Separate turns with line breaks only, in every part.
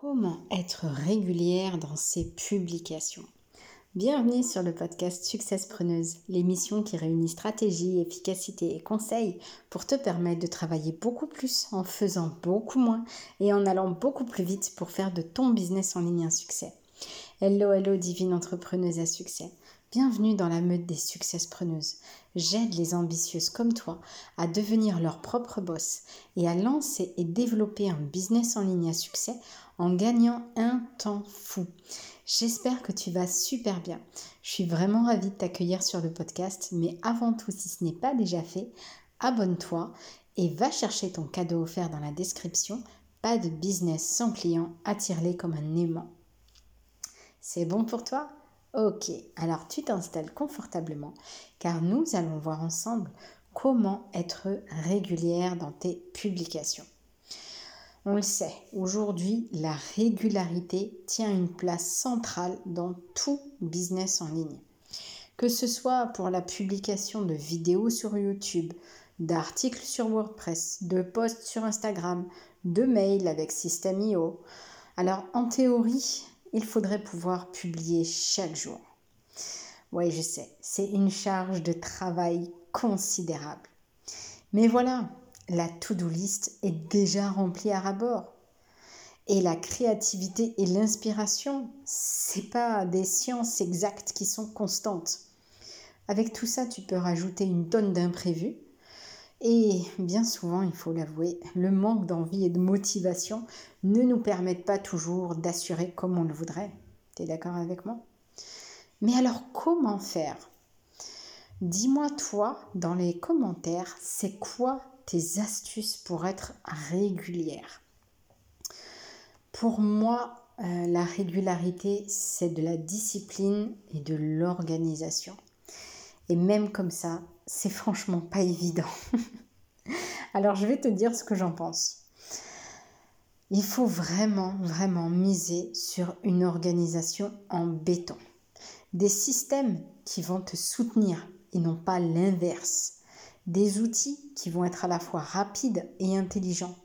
Comment être régulière dans ses publications Bienvenue sur le podcast Success Preneuse, l'émission qui réunit stratégie, efficacité et conseils pour te permettre de travailler beaucoup plus en faisant beaucoup moins et en allant beaucoup plus vite pour faire de ton business en ligne un succès. Hello, hello, divine entrepreneuse à succès. Bienvenue dans la meute des successpreneuses. J'aide les ambitieuses comme toi à devenir leur propre boss et à lancer et développer un business en ligne à succès en gagnant un temps fou. J'espère que tu vas super bien. Je suis vraiment ravie de t'accueillir sur le podcast, mais avant tout, si ce n'est pas déjà fait, abonne-toi et va chercher ton cadeau offert dans la description. Pas de business sans client, attire-les comme un aimant. C'est bon pour toi? Ok, alors tu t'installes confortablement car nous allons voir ensemble comment être régulière dans tes publications. On le sait, aujourd'hui, la régularité tient une place centrale dans tout business en ligne. Que ce soit pour la publication de vidéos sur YouTube, d'articles sur WordPress, de posts sur Instagram, de mails avec System.io. Alors en théorie, il faudrait pouvoir publier chaque jour. Oui, je sais, c'est une charge de travail considérable. Mais voilà, la to-do list est déjà remplie à rabord. Et la créativité et l'inspiration, c'est pas des sciences exactes qui sont constantes. Avec tout ça, tu peux rajouter une tonne d'imprévus. Et bien souvent, il faut l'avouer, le manque d'envie et de motivation ne nous permettent pas toujours d'assurer comme on le voudrait. Tu es d'accord avec moi? Mais alors, comment faire? Dis-moi toi dans les commentaires, c'est quoi tes astuces pour être régulière? Pour moi, euh, la régularité, c'est de la discipline et de l'organisation. Et même comme ça, c'est franchement pas évident. Alors je vais te dire ce que j'en pense. Il faut vraiment, vraiment miser sur une organisation en béton. Des systèmes qui vont te soutenir et non pas l'inverse. Des outils qui vont être à la fois rapides et intelligents.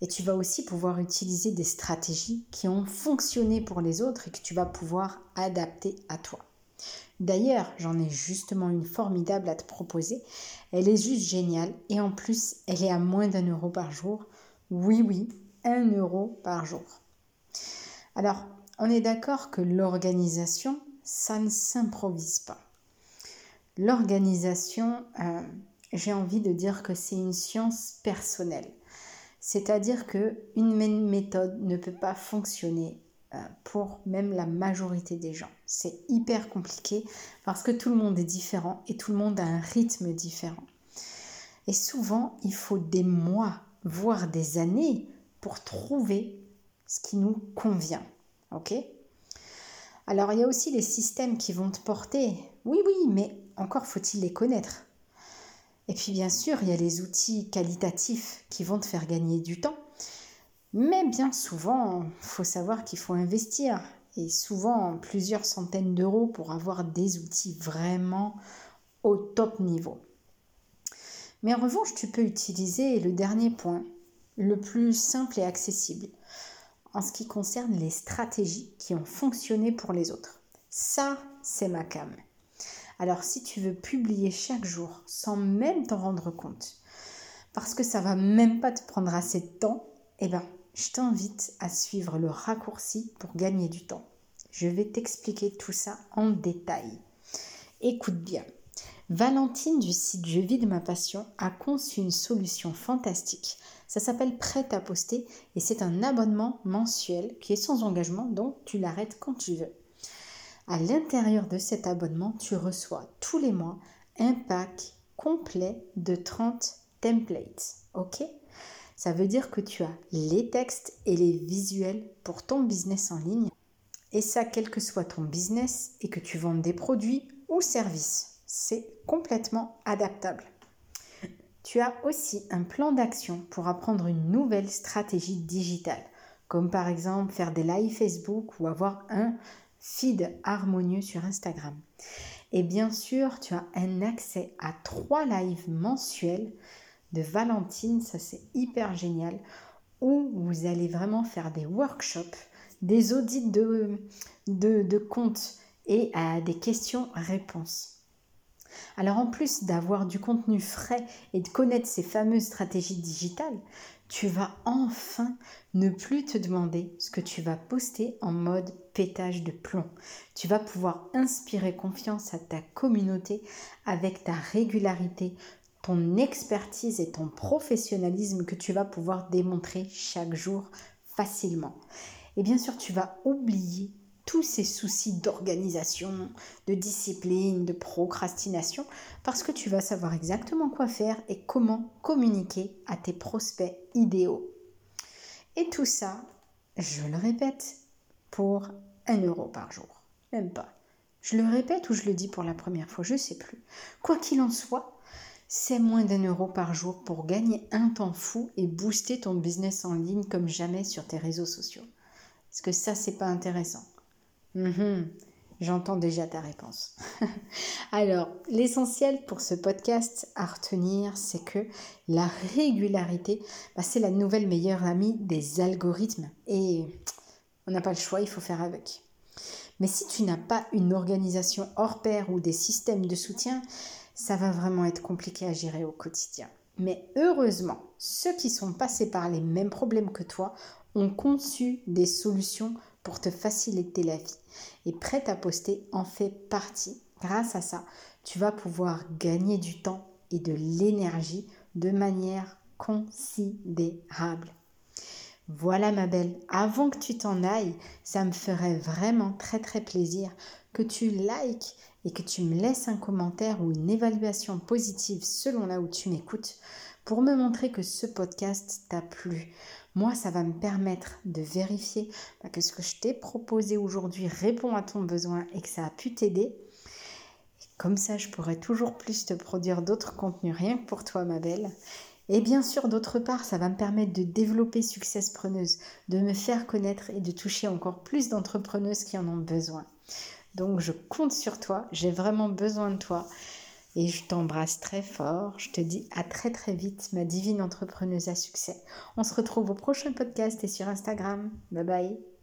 Et tu vas aussi pouvoir utiliser des stratégies qui ont fonctionné pour les autres et que tu vas pouvoir adapter à toi. D'ailleurs, j'en ai justement une formidable à te proposer. Elle est juste géniale et en plus, elle est à moins d'un euro par jour. Oui, oui, un euro par jour. Alors, on est d'accord que l'organisation, ça ne s'improvise pas. L'organisation, euh, j'ai envie de dire que c'est une science personnelle. C'est-à-dire qu'une méthode ne peut pas fonctionner pour même la majorité des gens. C'est hyper compliqué parce que tout le monde est différent et tout le monde a un rythme différent. Et souvent, il faut des mois, voire des années pour trouver ce qui nous convient. OK? Alors, il y a aussi les systèmes qui vont te porter. Oui, oui, mais encore faut-il les connaître. Et puis, bien sûr, il y a les outils qualitatifs qui vont te faire gagner du temps. Mais bien souvent, il faut savoir qu'il faut investir et souvent plusieurs centaines d'euros pour avoir des outils vraiment au top niveau. Mais en revanche, tu peux utiliser le dernier point, le plus simple et accessible, en ce qui concerne les stratégies qui ont fonctionné pour les autres. Ça, c'est ma cam. Alors si tu veux publier chaque jour sans même t'en rendre compte, parce que ça va même pas te prendre assez de temps, eh ben je t'invite à suivre le raccourci pour gagner du temps. Je vais t'expliquer tout ça en détail. Écoute bien. Valentine du site Je vis de ma passion a conçu une solution fantastique. Ça s'appelle Prêt à poster et c'est un abonnement mensuel qui est sans engagement donc tu l'arrêtes quand tu veux. À l'intérieur de cet abonnement, tu reçois tous les mois un pack complet de 30 templates. OK? Ça veut dire que tu as les textes et les visuels pour ton business en ligne. Et ça, quel que soit ton business et que tu vendes des produits ou services. C'est complètement adaptable. Tu as aussi un plan d'action pour apprendre une nouvelle stratégie digitale, comme par exemple faire des lives Facebook ou avoir un feed harmonieux sur Instagram. Et bien sûr, tu as un accès à trois lives mensuels de Valentine, ça c'est hyper génial, où vous allez vraiment faire des workshops, des audits de, de, de comptes et à des questions-réponses. Alors en plus d'avoir du contenu frais et de connaître ces fameuses stratégies digitales, tu vas enfin ne plus te demander ce que tu vas poster en mode pétage de plomb. Tu vas pouvoir inspirer confiance à ta communauté avec ta régularité, ton expertise et ton professionnalisme que tu vas pouvoir démontrer chaque jour facilement. Et bien sûr, tu vas oublier tous ces soucis d'organisation, de discipline, de procrastination, parce que tu vas savoir exactement quoi faire et comment communiquer à tes prospects idéaux. Et tout ça, je le répète, pour un euro par jour. Même pas. Je le répète ou je le dis pour la première fois, je ne sais plus. Quoi qu'il en soit, c'est moins d'un euro par jour pour gagner un temps fou et booster ton business en ligne comme jamais sur tes réseaux sociaux. Est-ce que ça, c'est pas intéressant? Mhm. J'entends déjà ta réponse. Alors, l'essentiel pour ce podcast à retenir, c'est que la régularité, bah, c'est la nouvelle meilleure amie des algorithmes. Et on n'a pas le choix, il faut faire avec. Mais si tu n'as pas une organisation hors pair ou des systèmes de soutien, ça va vraiment être compliqué à gérer au quotidien. Mais heureusement, ceux qui sont passés par les mêmes problèmes que toi ont conçu des solutions pour te faciliter la vie. Et prêt à poster en fait partie. Grâce à ça, tu vas pouvoir gagner du temps et de l'énergie de manière considérable. Voilà ma belle, avant que tu t'en ailles, ça me ferait vraiment très très plaisir que tu likes et que tu me laisses un commentaire ou une évaluation positive selon là où tu m'écoutes pour me montrer que ce podcast t'a plu. Moi, ça va me permettre de vérifier bah, que ce que je t'ai proposé aujourd'hui répond à ton besoin et que ça a pu t'aider. Comme ça, je pourrais toujours plus te produire d'autres contenus rien que pour toi, ma belle. Et bien sûr, d'autre part, ça va me permettre de développer Success Preneuse, de me faire connaître et de toucher encore plus d'entrepreneuses qui en ont besoin. Donc, je compte sur toi, j'ai vraiment besoin de toi. Et je t'embrasse très fort. Je te dis à très très vite, ma divine entrepreneuse à succès. On se retrouve au prochain podcast et sur Instagram. Bye bye.